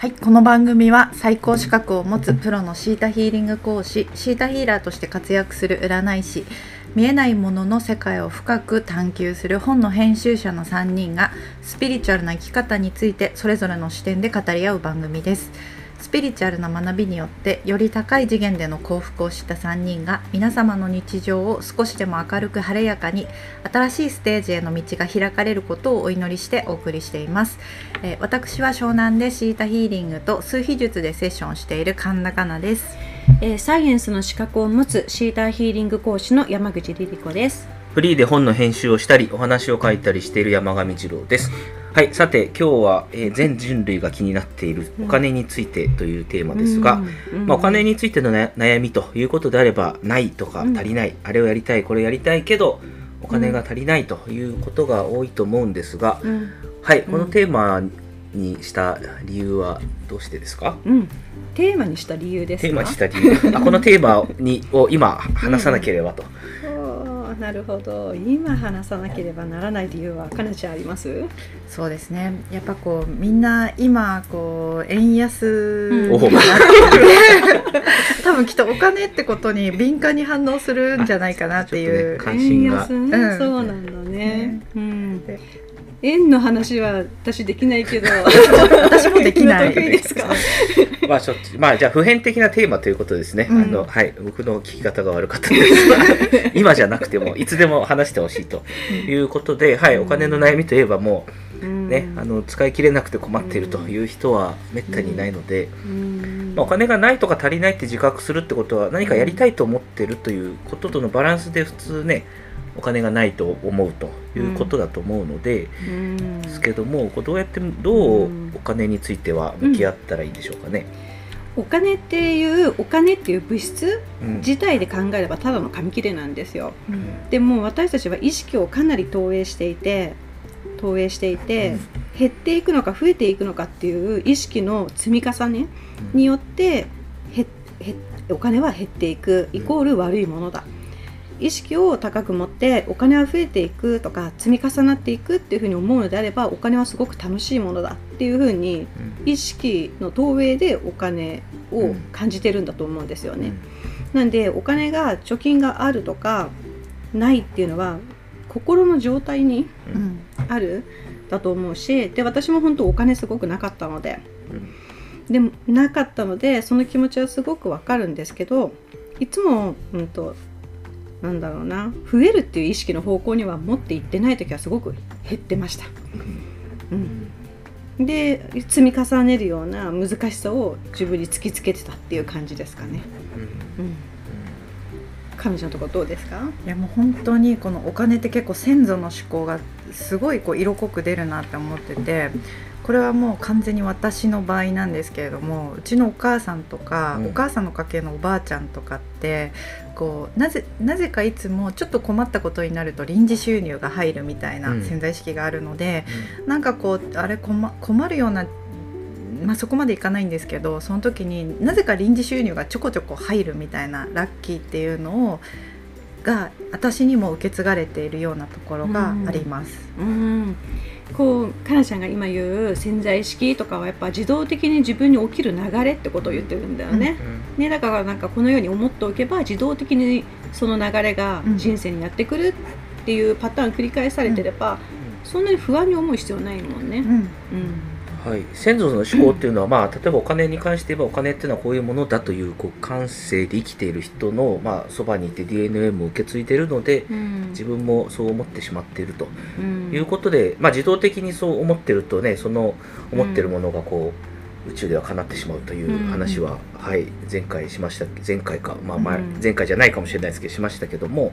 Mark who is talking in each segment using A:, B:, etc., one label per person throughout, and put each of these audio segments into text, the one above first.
A: はい、この番組は最高資格を持つプロのシータヒーリング講師シータヒーラーとして活躍する占い師見えないものの世界を深く探求する本の編集者の3人がスピリチュアルな生き方についてそれぞれの視点で語り合う番組です。ピリチュアルな学びによってより高い次元での幸福を知った3人が皆様の日常を少しでも明るく晴れやかに新しいステージへの道が開かれることをお祈りしてお送りしています、えー私は湘南でシータヒーリングと数秘術でセッションしている神田かなです
B: えーサイエンスの資格を持つシーターヒーリング講師の山口リリ子です。
C: フリーで本の編集をしたり、お話を書いたりしている山上二郎です。はい、さて、今日は、えー全人類が気になっているお金についてというテーマですが、
B: うん
C: まあ、お金についてのな悩みということであれば、ないとか
B: うん。
C: 足りない、あれをやりたい、これをやりたいけど、お金が足りないということが多いと思うんですが、
B: うん、
C: はい、このテーマにした理由はどうしてですか？
B: うん、テーマにした理由ですか？
C: テーマにした理由。あこのテーマにを今話さなければと、
B: なるほど。今話さなければならない理由はかなちゃんあります？
A: そうですねやっぱこうみんな今こう円安
B: うん
A: になってて 多分きっとお金ってことに敏感に反応するんじゃないかなっていう、
C: ね関心が
B: 円安ね、
A: うん
B: そうなんだね。
A: ね
B: うん
A: で。
B: 円の話は私できないけど。
A: 私もできない。
B: 得意ですか？
C: まあ、しょっちゅうまあ、じゃあ、普遍的なテーマということですね。
A: うん。
C: あの、はい、僕の聞き方が悪かったですが、今じゃなくても、いつでも話してほしいということで、はい、お金の悩みといえばもう、ね、あの、使い切れなくて困っているという人はめったにいないので、
B: うん。
C: まあ、お金がないとか足りないって自覚するってことは、何かやりたいと思ってるということとのバランスで普通ね、お金がないと思うということだと思うので、
B: うん
C: ですけども、どうやって、どうお金については向き合ったらいいんでしょうかね。
B: お金っていうお金っていう物質
C: うん。
B: 自体で考えればただの紙切れなんですよ。
A: うん。
B: でも私たちは意識をかなり投影していて投影していて、減っていくのか増えていくのかっていう意識の積み重ねによってお金は減っていくイコール悪いものだ意識を高く持ってお金は増えていくとか積み重なっていくっていうふうに思うのであればお金はすごく楽しいものだっていうふうに意識の投影でお金を感じてるんだと思うんですよね。なんでお金が貯金があるとかないっていうのは心の状態に
A: うん。
B: あるだと思うしで私も本当お金すごくなかったので。でもなかったのでその気持ちはすごくわかるんですけどいつも、うん、となんだろうな増えるっていう意識の方向には持っていってない時はすごく減ってました。うん、で積み重ねるような難しさを自分に突きつけてたっていう感じですかね。うん彼女のところどうですか？
A: いやもう本当にこのお金って結構先祖の思考がすごいこう色濃く出るなって思っててこれはもう完全に私の場合なんですけれどもうちのお母さんとか、
C: うん
A: お母さんの家系のおばあちゃんとかってこうなぜなぜかいつもちょっと困ったことになると臨時収入が入るみたいな
C: うん。
A: 潜在意識があるので、なんかこうあれ困困るような、まあ、そこまでいかないんですけどその時になぜか臨時収入がちょこちょこ入るみたいなラッキーっていうのをが私にも受け継がれているようなところがあります。
B: うん、こうかなちゃんが今言う潜在意識とかはやっぱ自動的に自分に起きる流れってことを言ってるんだよね。ねだからなんかこのように思っておけば自動的にその流れが
A: うん
B: 人生にやってくるっていうパターン繰り返されてれば、そんなに不安に思う必要ないもんね。
A: うん。
B: うん
C: はい、先祖の思考っていうのは、まあ、例えばお金に関して言えばお金っていうのはこういうものだというこう感性で生きている人の、まあ、そばにいて DNA も受け継いでいるので
B: うん。
C: 自分もそう思ってしまっていると。
B: うん。
C: いうことで、まあ、自動的にそう思ってるとねその思ってるものがこう宇宙では叶ってしまうという話は、はい、前回しました前回か、まあ前
B: うん。
C: 前回じゃないかもしれないですけどしましたけども、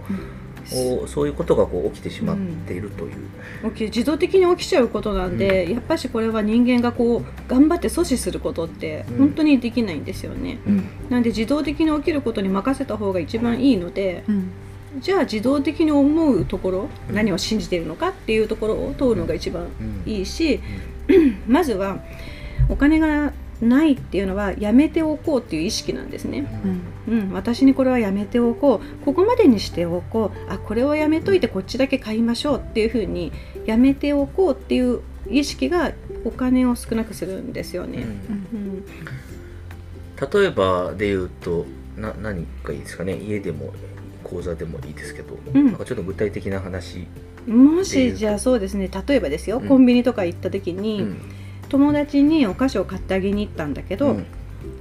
C: そういうことがこう起きてしまっているという。
B: 起き自動的に起きちゃうことなんで、やっぱしこれは人間がこう頑張って阻止することって
C: うん。
B: 本当にできないんですよね。
A: うん。
B: なんで自動的に起きることに任せた方が一番いいので
A: うん。
B: じゃあ自動的に思うところ、
C: うん
B: 何を信じているのかっていうところを問うのが一番
C: うん。
B: いいし、まずはお金がないっていうのはやめておこうっていう意識なんですね。
A: うん。
B: うん、私にこれはやめておこう。ここまでにしておこう。あこれをやめといてこっちだけ買いましょうっていうふうにやめておこうっていう意識がお金を少なくするんですよね。
C: うん。
B: うん。
C: 例えばで言うとな何かいいですかね？家でも講座でもいいですけど、
B: うん。
C: なんかちょっと具体的な話、
B: もしじゃあそうですね。例えばですよ、
C: うん。
B: コンビニとか行った時に、
C: うん
B: 友達にお菓子を買ってあげに行ったんだけど、
C: うん。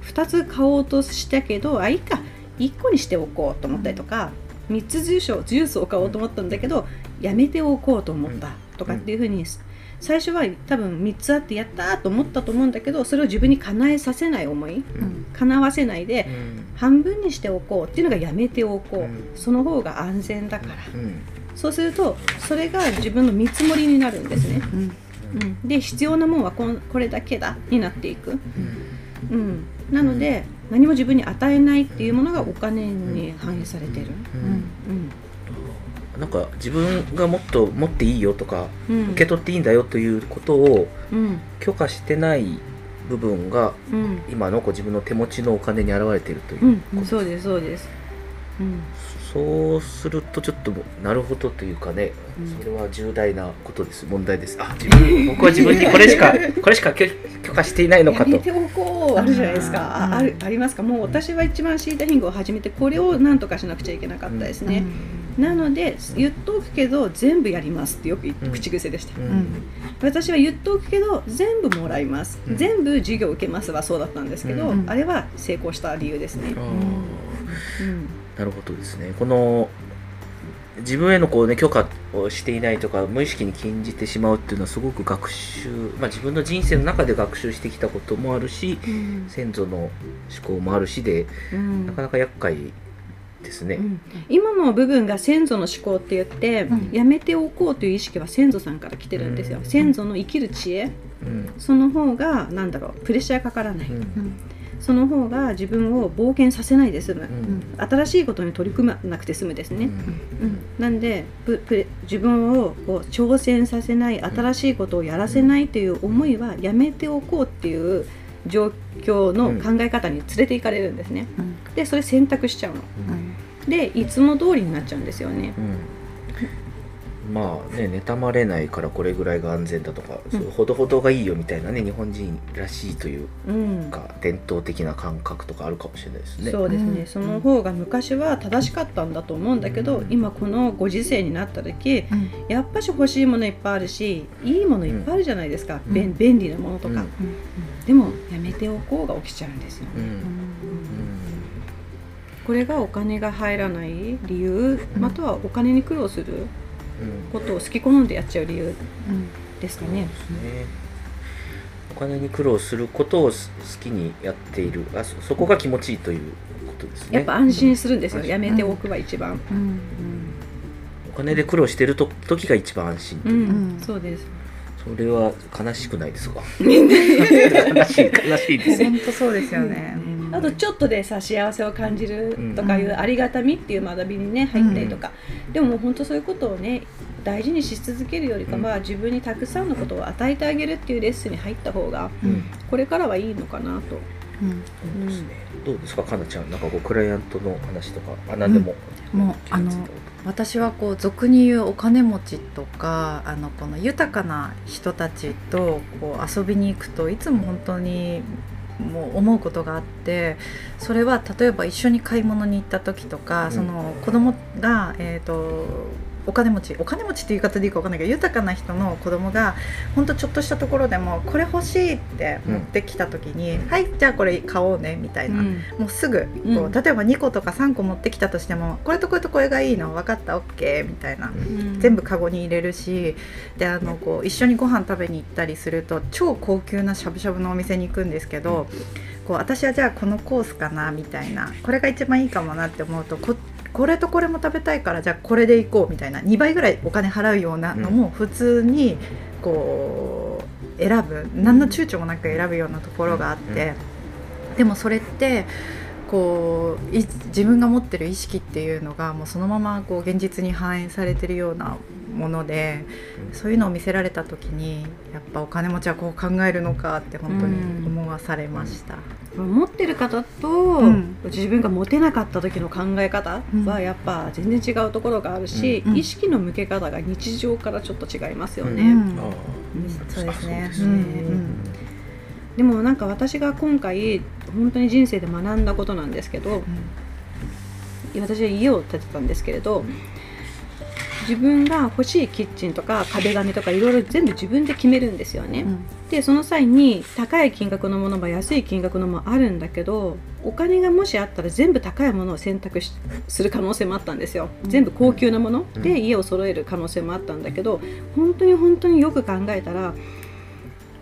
B: 2つ買おうとしたけどあいいか。1個にしておこうと思ったりとか、3つジュースジュースを買おうと思ったんだけどやめておこうと思ったとかっていうふうに最初は多分3つあってやったーと思ったと思うんだけどそれを自分に叶えさせない思い
C: うん。
B: 叶わせないで
C: うん。
B: 半分にしておこうっていうのがやめておこう、
C: うん。
B: その方が安全だから。
C: うん。
B: そうするとそれが自分の見積もりになるんですね、
A: うん。
B: うん、で必要なもんはこんこれだけだになっていく、うん、なので何も自分に与えないっていうものがお金に反映されてる、
C: うん。
B: うん。
C: なんか自分がもっと持っていいよとか
B: うん、
C: 受け取っていいんだよということを
B: うん。
C: 許可してない部分が
B: うん。
C: 今の自分の手持ちのお金に現れているというう、
B: ん、そうですそうです、うん
C: そうするとちょっとなるほどというかね、
B: うん。
C: それは重大なことです。問題です。あ自分僕は自分にこれしかこれしか許許可していないのかと。
B: やめておこう。あるじゃないですか、
A: うん。
B: ああるありますか。もう私は一番シータヒングを始めてこれを何とかしなくちゃいけなかったですね、なので言っとくけど全部やりますってよく口癖でした、
C: うん。
A: うん
B: 私は言っとくけど全部もらいます、
C: うん。
B: 全部授業受けますはそうだったんですけど、
C: うん。
B: あれは成功した理由ですね、うん
C: なるほどですね。この自分へのこう、ね、許可をしていないとか無意識に禁じてしまうっていうのはすごく学習、まあ、自分の人生の中で学習してきたこともあるし
B: うん。
C: 先祖の思考もあるしで
B: うん。
C: なかなか厄介ですね。
B: うん。今の部分が先祖の思考って言って、
A: うん。
B: やめておこうという意識は先祖さんから来てるんですよ、
C: うん。
B: 先祖の生きる知恵。
C: うん。
B: その方がなんだろうプレッシャーかからない、
C: うん
B: その方が自分を冒険させないで済む、
C: うん。
B: 新しいことに取り組まなくて済むですね、
C: うん。
B: うん。なんで自分をこう挑戦させない新しいことをやらせないという思いはやめておこうっていう状況の考え方に連れていかれるんですね。でそれ選択しちゃうの。でいつも通りになっちゃうんですよね。
C: うんまあね妬まれないからこれぐらいが安全だとか、
B: うん。
C: ほどほどがいいよみたいなね日本人らしいという
B: うん。
C: か伝統的な感覚とかあるかもしれないですね。
B: そうですね、
A: うん。
B: その方が昔は正しかったんだと思うんだけど、
C: うん。
B: 今このご時世になった時
A: うん。
B: やっぱし欲しいものいっぱいあるしいいものいっぱいあるじゃないですか、
C: うん。
B: 便便利なものとか、
C: うん。
B: でもやめておこうが起きちゃうんですよ。ね、これがお金が入らない理由、
A: うん。
B: またはお金に苦労する
C: うん
B: ことを好き好んでやっちゃう理由ですかね。
C: そうですね。お金に苦労することをす好きにやっている。あそそこが気持ちいいということですね。
B: やっぱ安心するんですよ、
C: うん
B: やめておくは一番。
A: うん。
C: お金で苦労してると時が一番安心と
B: うん、
C: いう、
A: うん。
B: そうです。
C: それは悲しくないですか悲しい悲しいです。
A: 本当そうですよね。
B: あとちょっとでさ幸せを感じるとかいう
A: うん。
B: ありがたみっていう学びにね入ったりとか、でももう本当そういうことをね大事にし続けるよりかは、自分にたくさんのことを与えてあげるっていうレッスンに入った方が
C: うん。
B: これからはいいのかなと。
A: うん。
C: そうですね。どうですかかなちゃん。なんかこうクライアントの話とかあ何でも、
A: もうあの私はこう俗に言うお金持ちとかあのこの豊かな人たちとこう遊びに行くといつも本当にもう思うことがあってそれは例えば一緒に買い物に行った時とか、
C: うん。
A: その子供がえっ、とお金持ちお金持ちっていう言い方でいいか分かんないけど豊かな人の子供が本当ちょっとしたところでもこれ欲しいって持ってきた時に、はいじゃあこれ買おうねみたいな、もうすぐこう、
B: うん。
A: 例えば2個とか3個持ってきたとしてもこれとこれとこれがいいの？分かった OK みたいな。
C: うん。
A: 全部カゴに入れるしであのこう一緒にご飯食べに行ったりすると超高級なしゃぶしゃぶのお店に行くんですけど、こう私はじゃあこのコースかなみたいな。これが一番いいかもなって思うとここれとこれも食べたいからじゃあこれで行こうみたいな2倍ぐらいお金払うようなのも普通にこう選ぶ何の躊躇もなく選ぶようなところがあって、でもそれってこうい自分が持ってる意識っていうのがもうそのままこう現実に反映されてるようなものでそういうのを見せられた時にやっぱお金持ちはこう考えるのかって本当に思わされました。
B: 持ってる方と、
A: うん。
B: 自分が持てなかった時の考え方はやっぱ全然違うところがあるし、
A: うん。
B: 意識の向け方が日常からちょっと違いますよね。
A: そうですね。
C: で
B: もなんか私が今回本当に人生で学んだことなんですけど私は家を建てたんですけれど自分が欲しいキッチンとか壁紙とかいろいろ全部自分で決めるんですよね。
A: うん。
B: でその際に高い金額のものも安い金額のもあるんだけどお金がもしあったら全部高いものを選択しする可能性もあったんですよ。全部高級なもの
C: うん。
B: で家を揃える可能性もあったんだけど本当に本当によく考えたら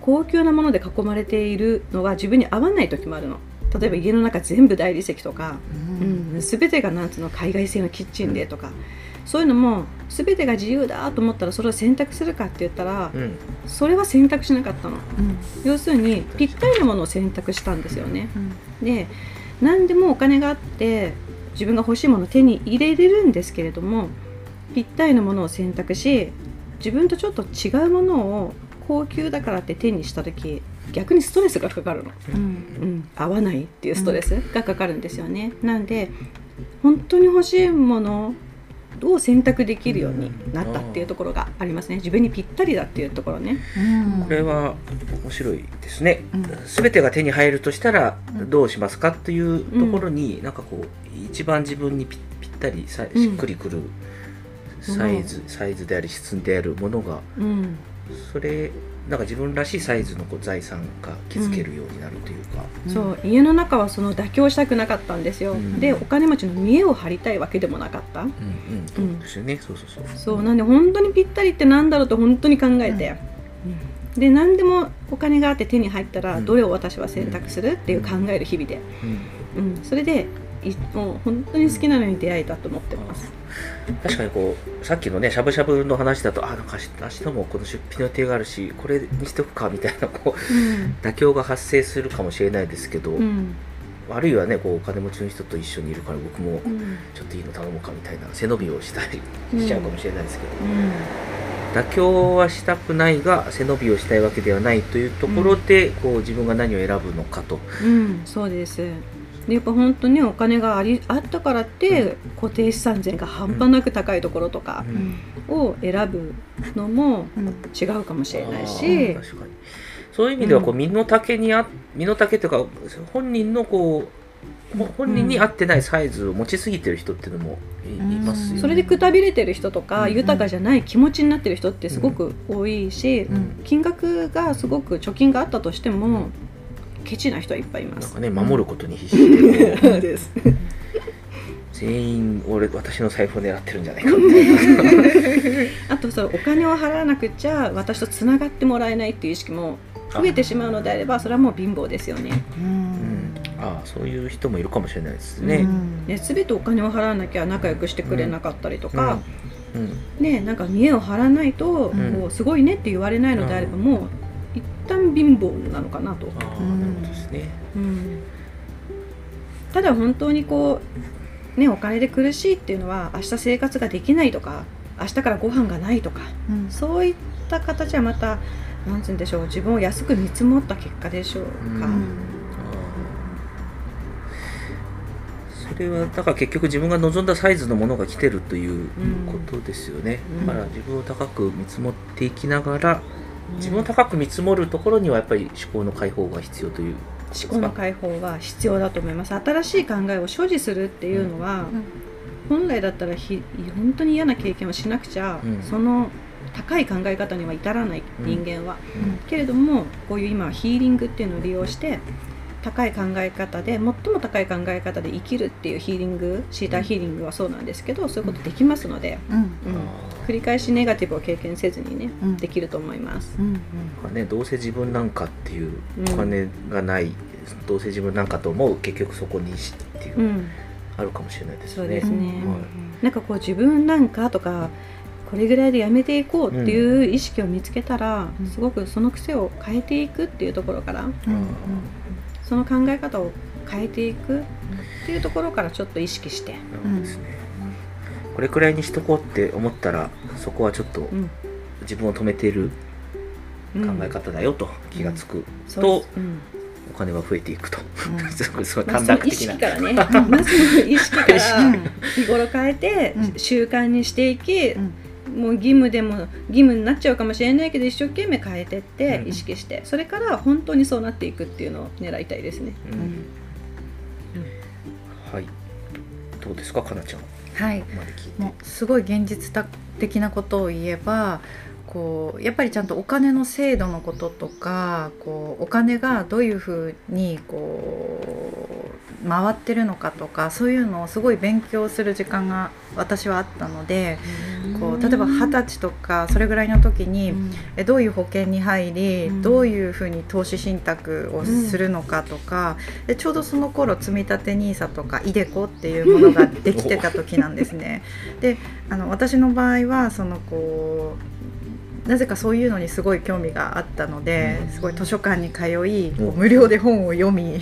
B: 高級なもので囲まれているのは自分に合わない時もあるの。例えば家の中全部大理石とか、うん、全てがなんつうの海外製のキッチンでとかそういうのも全てが自由だと思ったらそれを選択するかって言ったら
C: うん。
B: それは選択しなかったの。
A: うん。
B: 要するにぴったりなものを選択したんですよね。
A: うん。
B: で何でもお金があって自分が欲しいものを手に入れれるんですけれどもぴったりなものを選択し自分とちょっと違うものを高級だからって手にした時逆にストレスがかかるの、
A: うん。
B: うん、合わないっていうストレスがかかるんですよね、なんで本当に欲しいものを選択できるようになったっていうところがありますね。自分にぴったりだっていうところね。
A: うん。
C: これは面白いですね。
A: うん。
C: 全てが手に入るとしたら
A: うん。
C: どうしますかっていうところに、なんかこう一番自分にぴぴったりしっくりくるサイズ、サイズであり質であるものが
B: うん
C: それなんか自分らしいサイズのこう財産が築けるようになるというか、
B: そう家の中はその妥協したくなかったんですよ、
C: うん。
B: でお金持ちの見栄を張りたいわけでもなかった。
C: うんうんそうですよね、そうそうそう。
B: そうなんで本当にぴったりってなんだろうと本当に考えて、で何でもお金があって手に入ったら
C: うん。
B: どれを私は選択するっていう考える日々で、
C: うん。
B: うん、それでいもう本当に好きなのに出会えたと思ってます、
C: 確かにこうさっきのねしゃぶしゃぶの話だとあなんか明日もこの出費の予定があるしこれにしとくかみたいなこう妥協が発生するかもしれないですけど、
B: うん。
C: あるいはねこうお金持ちの人と一緒にいるから僕も
B: うん。
C: ちょっといいの頼もうかみたいな背伸びをしたりしちゃうかもしれないですけど、
B: うん。
C: 妥協はしたくないが背伸びをしたいわけではないというところで、こう自分が何を選ぶのかと。
B: うん、そうですでやっぱ本当にお金がありあったからって固定資産税が半端なく高いところとか
A: うん。
B: を選ぶのも
A: うん。
B: 違うかもしれない
C: あ
B: し
C: そういう意味ではこう
B: うん
C: 身の丈にあ身の丈というか本人のこうほ本人に合ってないサイズを持ちすぎてる人っていうのもい,、
A: うん。
C: ますよね。
B: それでくたびれてる人とか、
C: うん。
B: 豊かじゃない気持ちになってる人ってすごく多いし、
A: うん。
B: 金額がすごく貯金があったとしてもケチな人はいっぱいいます。
C: なん。かね守ることに必死で 全員俺私の財布を狙ってるんじゃないかみたいな。
B: あとそのお金を払わなくちゃ私とつながってもらえないっていう意識も増えてしまうのであればそれはもう貧乏ですよね。
A: う
C: うん。ん、ああそういう人もいるかもしれないですね。
A: うん。
B: ね全てお金を払わなきゃ仲良くしてくれなかったりとか、
C: うん。
B: ね、なんか見栄を張らないと、
A: うん。
B: こうすごいねって言われないのであれば、もう一旦貧乏なのかなと。
C: ああ
A: うん。
C: なるほどですね。
B: うん。ただ本当にこう、ね、お金で苦しいっていうのは明日生活ができないとか明日からご飯がないとか
A: うん。
B: そういった形はまたなんつうんでしょう自分を安く見積もった結果でしょうか。
A: うん。
C: それはだから結局自分が望んだサイズのものが来てるという
B: うん
C: ことですよね、
B: うん。
C: だから自分を高く見積もっていきながら自分を高く見積もるところにはやっぱり思考の解放が必要という
B: 思考の解放は必要だと思います。新しい考えを所持するっていうのは、本来だったらひ本当に嫌な経験をしなくちゃ、
C: うん。
B: その高い考え方には至らない人間は、
C: うん。
B: けれどもこういう今ヒーリングっていうのを利用して高い考え方で最も高い考え方で生きるっていうヒーリングシーターヒーリングはそうなんですけどそういうことできますので、
A: うん。
B: うん。
C: あ
B: 繰り返しネガティブを経験せずにね、
A: うん。
B: できると思います。
A: うん
C: ーなんかね、どうせ自分なんかっていう
B: うん。
C: お金がない、どうせ自分なんかと思う結局そこにしっていう、
B: うん、
C: あるかもしれないですね。
B: そうですね。
C: はい。
B: なんかこう自分なんかとかこれぐらいでやめていこうっていう意識を見つけたら、
A: うん。
B: すごくその癖を変えていくっていうところから
A: うん
B: その考え方を変えていくっていうところからちょっと意識して、
C: なるほどですね。これくらいにしとこうって思ったらそこはちょっと
B: うん。
C: 自分を止めている
B: うん
C: 考え方だよと気がつくと
B: うん。
C: お金は増えていくと、
A: うん。
C: すごいすごい
B: まあ
C: 短絡的な。
B: その意識からね。まず意識から日頃変えて
A: うん。
B: 習慣にしていき、
A: うん
B: もう義務でも義務になっちゃうかもしれないけど一生懸命変えてって
C: うん。
B: 意識して、それから本当にそうなっていくっていうのを狙いたいですね。
C: うん。
A: うん
C: はい。どうですかかなちゃん。
A: はい。もうすごい現実的なことを言えばこうやっぱりちゃんとお金の制度のこととかこうお金がどういうふうにこう回ってるのかとかそういうのをすごい勉強する時間が私はあったのでこう例えば二十歳とかそれぐらいの時に、えどういう保険に入り、
B: うん。
A: どういうふうに投資信託をするのかとか、でちょうどその頃積み立て NISA とか iDeCo っていうものができてた時なんですね。であの私の場合はそのこうなぜかそういうのにすごい興味があったので、
C: うん。
A: すごい図書館に通い、無料で本を読み、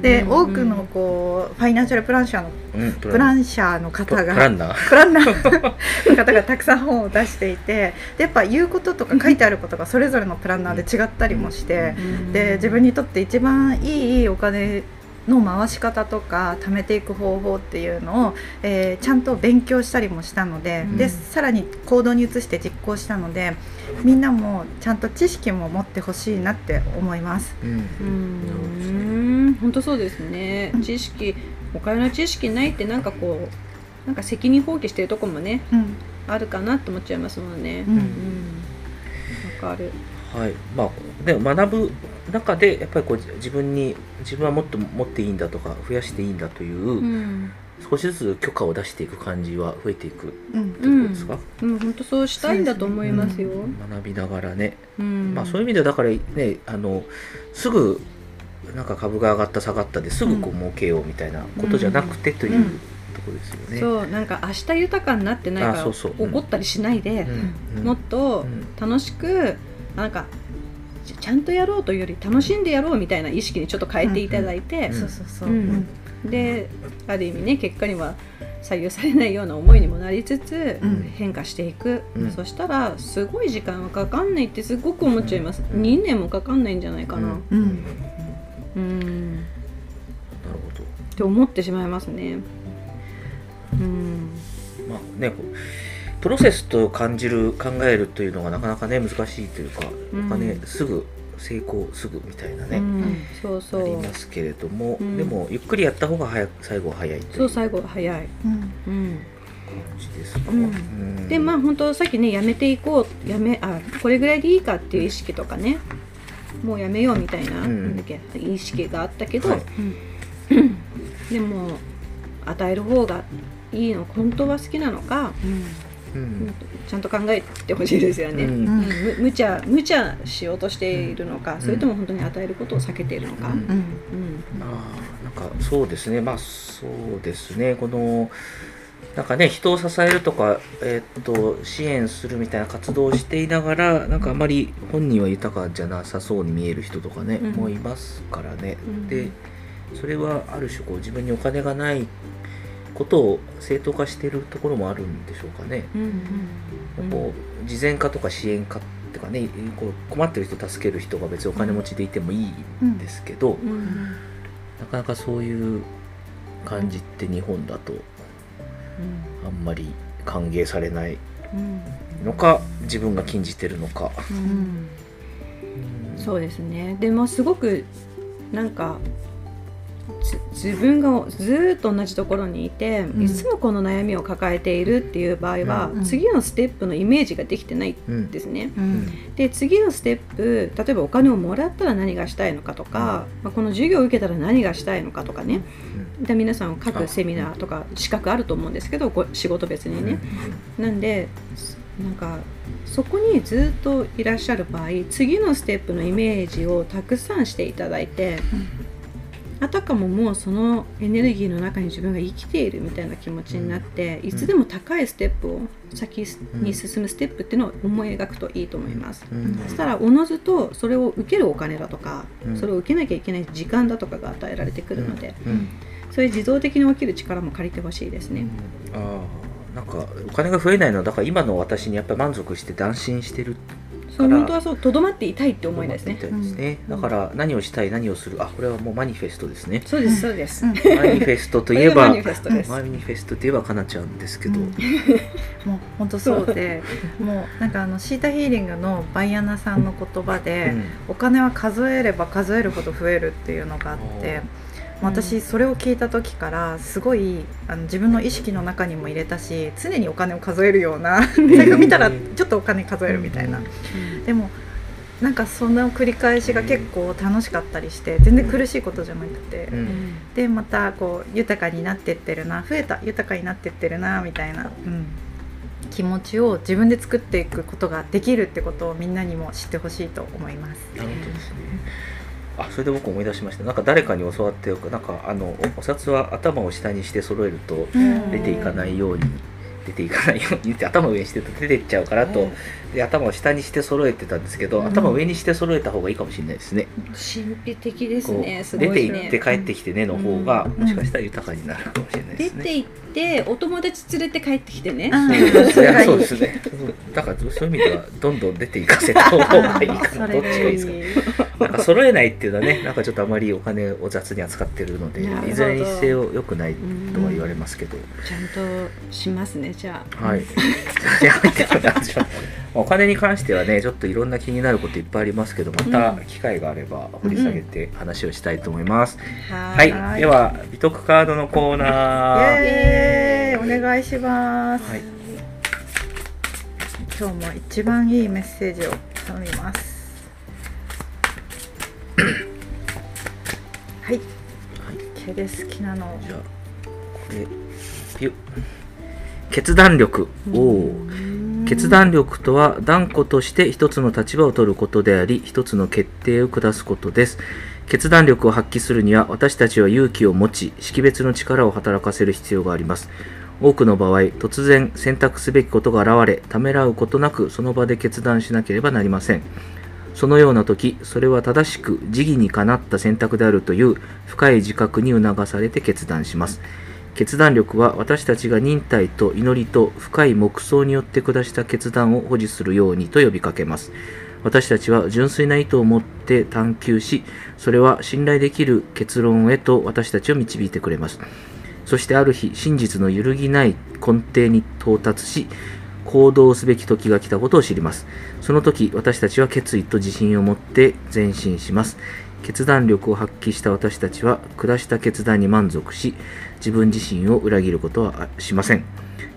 A: で
B: で
A: 多くのこうファイナンシャルプランシャーの
C: うん
A: プランシャー。の
C: プ
A: 方が
C: ランナー。
A: プランナー。の方がたくさん本を出していてでやっぱ言うこととか書いてあることがそれぞれのプランナーで違ったりもしてで自分にとって一番いいお金の回し方とか貯めていく方法っていうのを、えーちゃんと勉強したりもしたので,、
B: うん。
A: でさらに行動に移して実行したのでみんなもちゃんと知識も持ってほしいなって思います。
C: うん。
B: うん。本当そうですね。
A: うん
B: 知識お金の知識ないってなんかこうなんか責任放棄してるとこもね
A: うん。
B: あるかなって思っちゃいますもんね。
A: うん。
B: うん。わかる。
C: はい。まあでも学ぶ中でやっぱりこう自分に自分はもっと持っていいんだとか増やしていいんだという、
B: うん。
C: 少しずつ許可を出していく感じは増えていくって
A: うん
C: ことですか、
B: うん。本当そうしたいんだと思いますよ。
C: 学びながらね、
B: うん。
C: まあそういう意味ではだからねあのすぐなんか株が上がった下がったですぐこう
A: うん。
C: 儲けようみたいなことじゃなくてという
A: うん。
C: ところですよね。
B: そう。なんか明日豊かになってないから怒ったりしないで、
C: うん。うん。
B: もっと
C: うん。
B: 楽しくなんかちちゃんとやろうというより楽しんでやろうみたいな意識にちょっと変えていただいて、
C: うん
A: そうそうそう、
B: うん。である意味ね結果には左右されないような思いにもなりつつ、
A: うん。
B: 変化していく、
C: うん。
B: そしたらすごい時間はかかんないってすごく思っちゃいます、
C: うん。
B: 2年もかかんないんじゃないかな。
C: うん。
A: うん。
B: うん。
C: なるほど。
B: って思ってしまいますね。うん。
C: まあね、こうプロセスと感じる考えるというのがなかなかね難しいというか、
B: うん。
C: なねすぐ成功すぐみたいなね、
B: うん。そう
C: あ
B: そう。
C: りますけれども、
B: うん。
C: でもゆっくりやった方が早く最後は早いという
B: そう最後が早い、
A: うん。
B: うん、
C: 感じですか？
B: うん。
C: うん。
B: でまあ本当さっきねやめていこうやめあこれぐらいでいいかっていう意識とかねもうやめようみたいな,、
C: うん。
B: なんだっけ意識があったけど、
C: はい。
B: でも与える方がいいの本当は好きなのか、
C: うん
B: ちゃんと考えてほしいですよね、
C: うん。
B: うん。む無茶無茶しようとしているのか、それとも本当に与えることを避けているのか、
C: うん。
A: うん。
B: うん。
C: あーなんかそうですね。まあそうですね。このなんかね人を支えるとか、えーっと支援するみたいな活動をしていながらなんかあまり本人は豊かじゃなさそうに見える人とかね、
B: うん。
C: もういますからね、
B: うん。
C: でそれはある種こう自分にお金がないことを正当化しているところもあるんでしょうかね。
B: うんうん。
C: こう慈善家とか支援家ってかねこう困ってる人助ける人が別にお金持ちでいてもいいんですけど、
B: うんうん。
C: なかなかそういう感じって日本だとあんまり歓迎されない
B: うん。
C: のか自分が禁じてるのか。
B: うん。そうですね。でもすごくなんかつ自分がずーっと同じところにいて、
A: ん。
B: いつもこの悩みを抱えているっていう場合は、
A: うん。
B: 次のステップのイメージができてないん
C: うん
B: ですね。
A: うん。
B: で次のステップ例えばお金をもらったら何がしたいのかとか、まあ、この授業を受けたら何がしたいのかとかね、で皆さん各セミナーとか資格あると思うんですけどご仕事別にね、なんでなんかそこにずっといらっしゃる場合次のステップのイメージをたくさんしていただいて、あたかももうそのエネルギーの中に自分が生きているみたいな気持ちになって、いつでも高いステップを先に進むステップっていうのを思い描くといいと思います。
C: うん。
B: そしたらおのずとそれを受けるお金だとか、
C: うん。
B: それを受けなきゃいけない時間だとかが与えられてくるので、
C: うん。
B: そういう自動的に起きる力も借りてほしいですね。
C: ああなんかお金が増えないのはだから今の私にやっぱり満足して安心してる
B: そう本当はそうとどまっていたいって思いですね。
C: すね。
B: うん。
C: だから何をしたい何をする。あこれはもうマニフェストですね。
B: そうですそうです、
A: う ん
C: マニフェストといえば
B: マニフェスト
C: マニフェストといえばかなちゃんですけど、
A: うん。もう本当そうで もうなんかあのシータヒーリングのバイアナさんの言葉で、
C: うん。
A: お金は数えれば数えるほど増えるっていうのがあって私それを聞いた時からすごいあの自分の意識の中にも入れたし常にお金を数えるような財布見たらちょっとお金数えるみたいな。でもなんかその繰り返しが結構楽しかったりして全然苦しいことじゃなくて
C: うん。
A: でまたこう豊かになってってるな増えた豊かになってってるなみたいな、うん、気持ちを自分で作っていくことができるってことをみんなにも知ってほしいと思います。
C: なるほどですねあそれで僕思い出しました。なんか誰かに教わってよく。なんかあのおお札は頭を下にして揃えると
A: うん。
C: 出ていかないように出ていかないようにって頭を上にしてると出ていっちゃうからと、で頭を下にして揃えてたんですけど、
A: うん
C: 頭を上にして揃えた方がいいかもしれないですね。
B: 神秘的ですねす
C: 出て
B: ごいね
C: 行って帰ってきてねの方が、
A: うん
C: もしかしたら豊かになるかもしれないですね。
B: 出て行ってお友達連れて帰ってきてね、
A: うん
C: そうですね。だからそういう意味ではどんどん出ていかせた方がいいかな。どっちがいいですか。なんか揃えないっていうのはね、なんかちょっとあまりお金を雑に扱ってるので、いずれにせよ良くないとは言われますけど、
B: ちゃんとしますねじゃあ
C: はい。お金に関してはね、ちょっといろんな気になることいっぱいありますけど、また機会があれば掘り下げて話をしたいと思います。
B: は
C: はい、
A: はい。
C: では美徳カードのコーナー。
A: お願いします、
C: はい。
A: 今日も一番いいメッセージを頼みます。はい。
C: はい。
A: OK です好きなの。
C: じゃあこれピュ決断力。おお決断力とは断固として一つの立場を取ることであり一つの決定を下すことです。決断力を発揮するには私たちは勇気を持ち識別の力を働かせる必要があります。多くの場合突然選択すべきことが現れためらうことなくその場で決断しなければなりません。そのような時それは正しく時義にかなった選択であるという深い自覚に促されて決断します。決断力は私たちが忍耐と祈りと深い黙想によって下した決断を保持するようにと呼びかけます。私たちは純粋な意図を持って探求しそれは信頼できる結論へと私たちを導いてくれます。そしてある日真実の揺るぎない根底に到達し行動すべき時が来たことを知ります。その時私たちは決意と自信を持って前進します。決断力を発揮した私たちは下した決断に満足し自分自身を裏切ることはしません。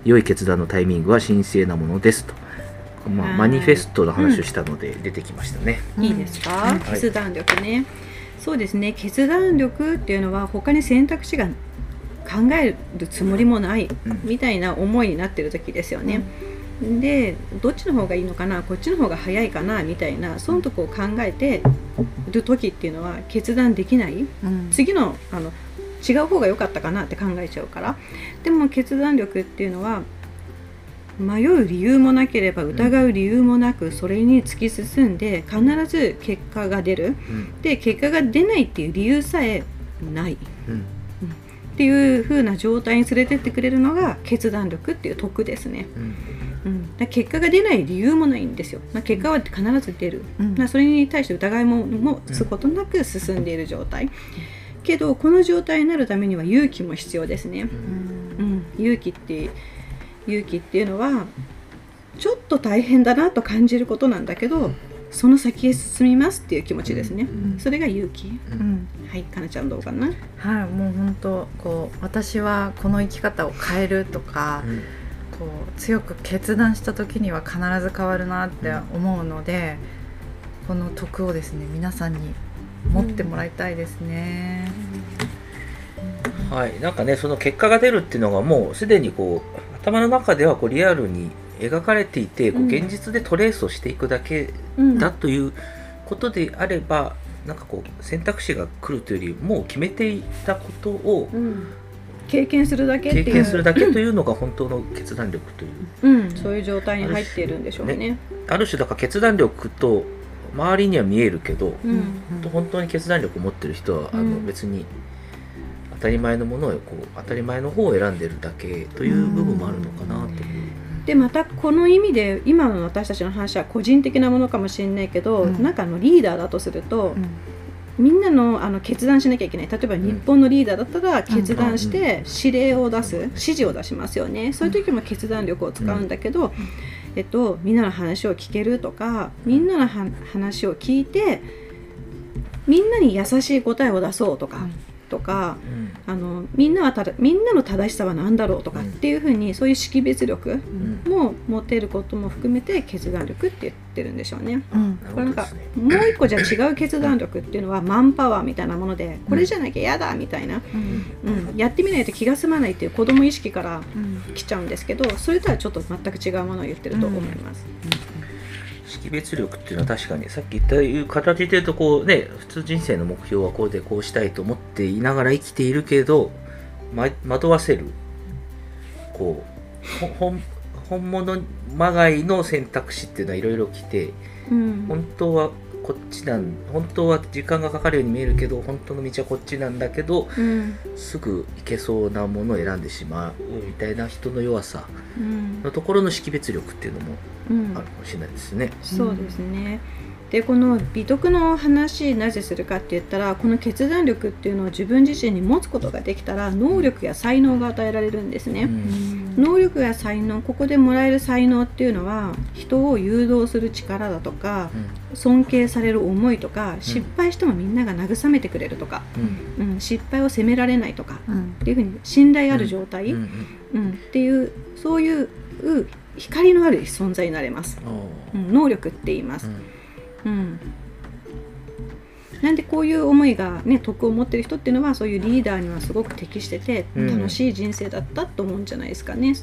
C: 良い決断のタイミングは神聖なものですと、まあ、
B: はい。
C: マニフェストの話をしたので出てきましたね、
B: いいですか、
C: はい。
B: 決断力ね。そうですね。決断力っていうのは他に選択肢が考えるつもりもない
C: うん。
B: みたいな思いになってる時ですよね、でどっちの方がいいのかな？こっちの方が早いかな？みたいなそのとこを考えてる時っていうのは決断できない。
A: うん。
B: 次のあの違う方が良かったかなって考えちゃうから。でも決断力っていうのは迷う理由もなければ疑う理由もなくそれに突き進んで必ず結果が出る。
C: うん。
B: で結果が出ないっていう理由さえない。っ
C: うん。
B: ていう風な状態に連れてってくれるのが決断力っていう徳ですね、
C: うん
B: うん、だから結果が出ない理由もないんですよ、まあ、結果は必ず出る、
A: うん。
B: まあそれに対して疑いももつことなく進んでいる状態、けどこの状態になるためには勇気も必要ですね、
A: うん。
B: うん、勇気って勇気っていうのはちょっと大変だなと感じることなんだけどその先へ進みますっていう気持ちですね、
A: ん。
B: それが勇気。
A: うん。
B: はいかなちゃんどうかな？
A: はいもう本当こう私はこの生き方を変えるとか、こう強く決断した時には必ず変わるなって思うので、この徳をですね皆さんに持ってもらいたいですね。
C: はい、なんかねその結果が出るっていうのがもうすでにこう頭の中ではこうリアルに描かれていてこう
B: うん
C: 現実でトレースをしていくだけ
B: うん。
C: だということであれば、なんかこう選択肢が来るというよりもう決めていたことを
B: うん経験するだけっていう。
C: 経験するだけというのが本当の決断力という。
B: うん、そういう状態に入っているんでしょうね。
C: ね。ある種だから決断力と周りには見えるけど、
B: うん。
C: 本当に決断力を持ってる人はあの
B: うん。
C: 別にあ当たり前のものをこう当たり前の方を選んでるだけという部分もあるのかなという。
B: でまたこの意味で今の私たちの話は個人的なものかもしれないけど、
A: うん。
B: なんかあのリーダーだとすると、
A: うん
B: みんなのあの決断しなきゃいけない。例えば日本のリーダーだったら決断して指令を出す指示を出しますよね。そういう時も決断力を使うんだけど、えっと、みんなの話を聞けるとかみんなのは話を聞いてみんなに優しい答えを出そうとか、
A: うん
B: とか
C: うん。
B: あのみんなはただみんなの正しさは何だろうとか
C: うん。
B: っていうふうにそういう識別力
C: うん。
B: も持てることも含めて決断力って言ってるんでしょうね。
A: うん。
B: これなんか。もう一個じゃ違う決断力っていうのはマンパワーみたいなものでこれじゃなきゃ嫌だみたいな、
A: うん。
B: うん、やってみないと気が済まないっていう子供意識から
A: うん。
B: 来ちゃうんですけどそれとはちょっと全く違うものを言ってると思います。
C: 識別力っていうのは確かにさっき言ったいう形で言うとこうね普通人生の目標はこうでこうしたいと思っていながら生きているけど、ま、惑わせるこうほ本本物まがいの選択肢っていうのはいろいろ来て
B: うん。
C: 本当はこっちなん本当は時間がかかるように見えるけど本当の道はこっちなんだけど
B: うん
C: すぐ行けそうなものを選んでしまうみたいな人の弱さ
B: うん
C: のところの識別力っていうのも
B: うん
C: あるかもしれないですね。
B: そうですね。でこの美徳の話なぜするかって言ったらこの決断力っていうのを自分自身に持つことができたら能力や才能が与えられるんですね。
C: うん。
B: 能力や才能ここでもらえる才能っていうのは人を誘導する力だとか尊敬される思いとか失敗してもみんなが慰めてくれるとか、
C: うん。
B: うん、失敗を責められないとか
A: うん。
B: っていうふうに信頼ある状態、
C: う
B: うん
C: ん。
B: っていうそういう光のある存在になれます、能力って言います
C: う、ん。
B: うん、なんでこういう思いがね徳を持ってる人っていうのはそういうリーダーにはすごく適してて
C: うん。
B: 楽しい人生だったと思うんじゃないですかね。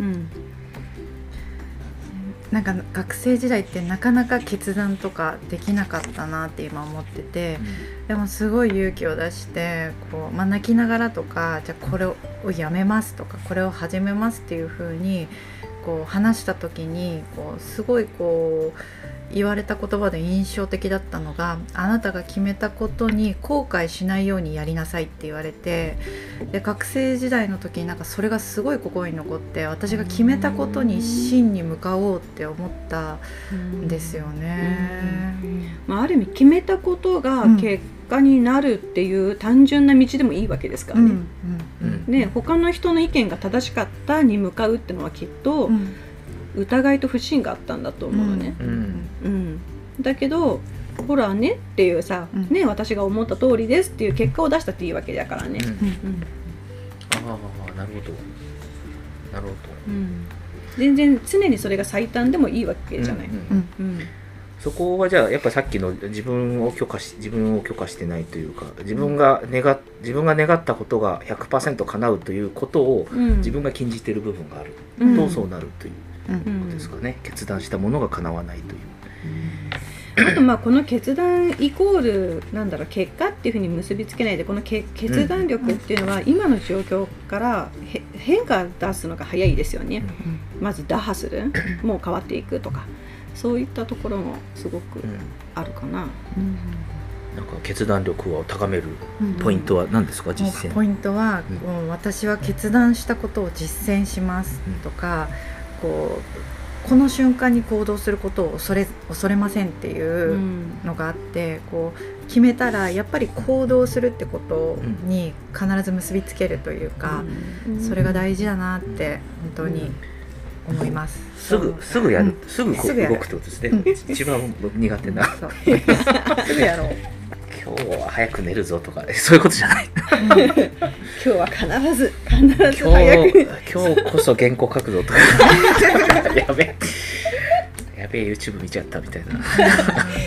B: うん。
A: なんか学生時代ってなかなか決断とかできなかったなって今思っててでもすごい勇気を出してこう、まあ、泣きながらとかじゃあこれをやめますとかこれを始めますっていう風にこう話した時にこうすごいこう言われた言葉で印象的だったのがあなたが決めたことに後悔しないようにやりなさいって言われてで学生時代の時になんかそれがすごい心に残って私が決めたことに真に向かおうって思ったんですよね。
B: まあ、ある意味決めたことが
A: うん。
B: 結果になるっていう単純な道でもいいわけですからね。
A: うんうん
C: うん
B: ね他の人の意見が正しかったに向かうっていうのはきっと
A: うん
B: 疑いと不信があったんだと思うのね。
C: うん。
B: うん、だけどほらねっていうさ、
A: うん。
B: ね私が思った通りですっていう結果を出したっていいわけだからね。
C: うん。
B: うん。
C: ああなるほど。なるほど。
B: うん。全然常にそれが最短でもいいわけじゃない。
C: うんうんそこはじゃあやっぱさっきの自分を許可し自分を許可してないというか自分が願っ自分が願ったことが100%叶うということを
B: うん。
C: 自分が禁じている部分がある。
B: うん。
C: とそうなるという。
A: うん
C: ことですかね、決断したものが叶わないという。
B: あとまあこの決断イコールなんだろう結果っていうふうに結びつけないでこのけ決断力っていうのは今の状況からへ変化出すのが早いですよね。まず打破する。もう変わっていくとか。そういったところもすごく
C: うん
B: あるかな。
A: うん。
C: なんか決断力を高める
A: うん
C: ポイントは何ですか、
A: も
C: 実践。
A: うポイントは、
C: うん。
A: 私は決断したことを実践しますとか、こうこの瞬間に行動することを恐れ恐れませんっていうのがあって、こう決めたらやっぱり行動するってことに必ず結びつけるというか、
B: うん。
A: それが大事だなって本当に思います。
C: すぐすぐやる、
A: うん。
C: すぐ動くってことですね、
A: うん。
C: 一番苦手な。
A: そう。すぐやろう。
C: 今日は早く寝るぞとか そういうことじゃない。
B: 今日は必ず必ず早く。
C: 今日こそ原稿書くぞとか。やべえ。やべえ YouTube 見ちゃったみたいな。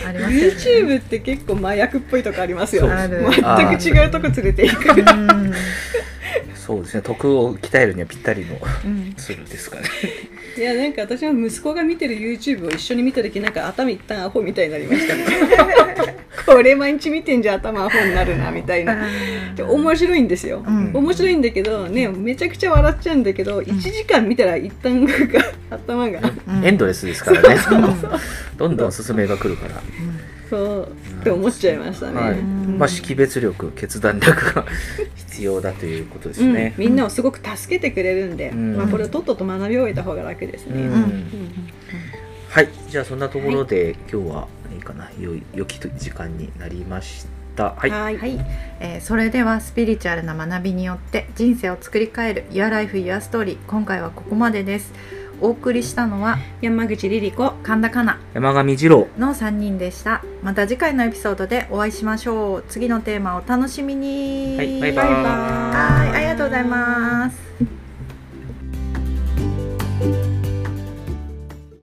A: ありますよね。
B: YouTube って結構麻薬っぽいとこありますよ。全く違うとこ連れていく。
A: うん
C: そうですね。徳を鍛えるにはぴったりの
A: うん。
C: ツールですかね。
B: いやなんか私は息子が見てる YouTube を一緒に見た時なんか頭一旦アホみたいになりましたねこれ毎日見てんじゃ頭アホになるなみたいな。で面白いんですよ、
A: うん。
B: 面白いんだけどねめちゃくちゃ笑っちゃうんだけど、1時間見たら一旦なんか頭が
A: うん。
C: エンドレスですからね。
A: そうそう
C: どんどん進めが来るから。
B: そう。って思っちゃいましたね、
C: はい。
A: うん。
C: まあ、識別力決断力が必要だということですね。
B: うん、みんなをすごく助けてくれるんで、
C: うん。
B: まあ、これをとっとと学び終えた方が楽ですね、
C: うん。
B: うん
C: はい、じゃあそんなところで、今日はいいかな、よい良き時間になりました。はい、
B: はい。
A: はい、えーそれではスピリチュアルな学びによって人生を作り変える Your Life Your Story 今回はここまでです。お送りしたのは
B: 山口リリ子
A: 神田かな。
C: 山上二郎。
A: の3人でした。また次回のエピソードでお会いしましょう。次のテーマをお楽しみに。
C: はい。バイバイ。
A: はい。ありがとうございます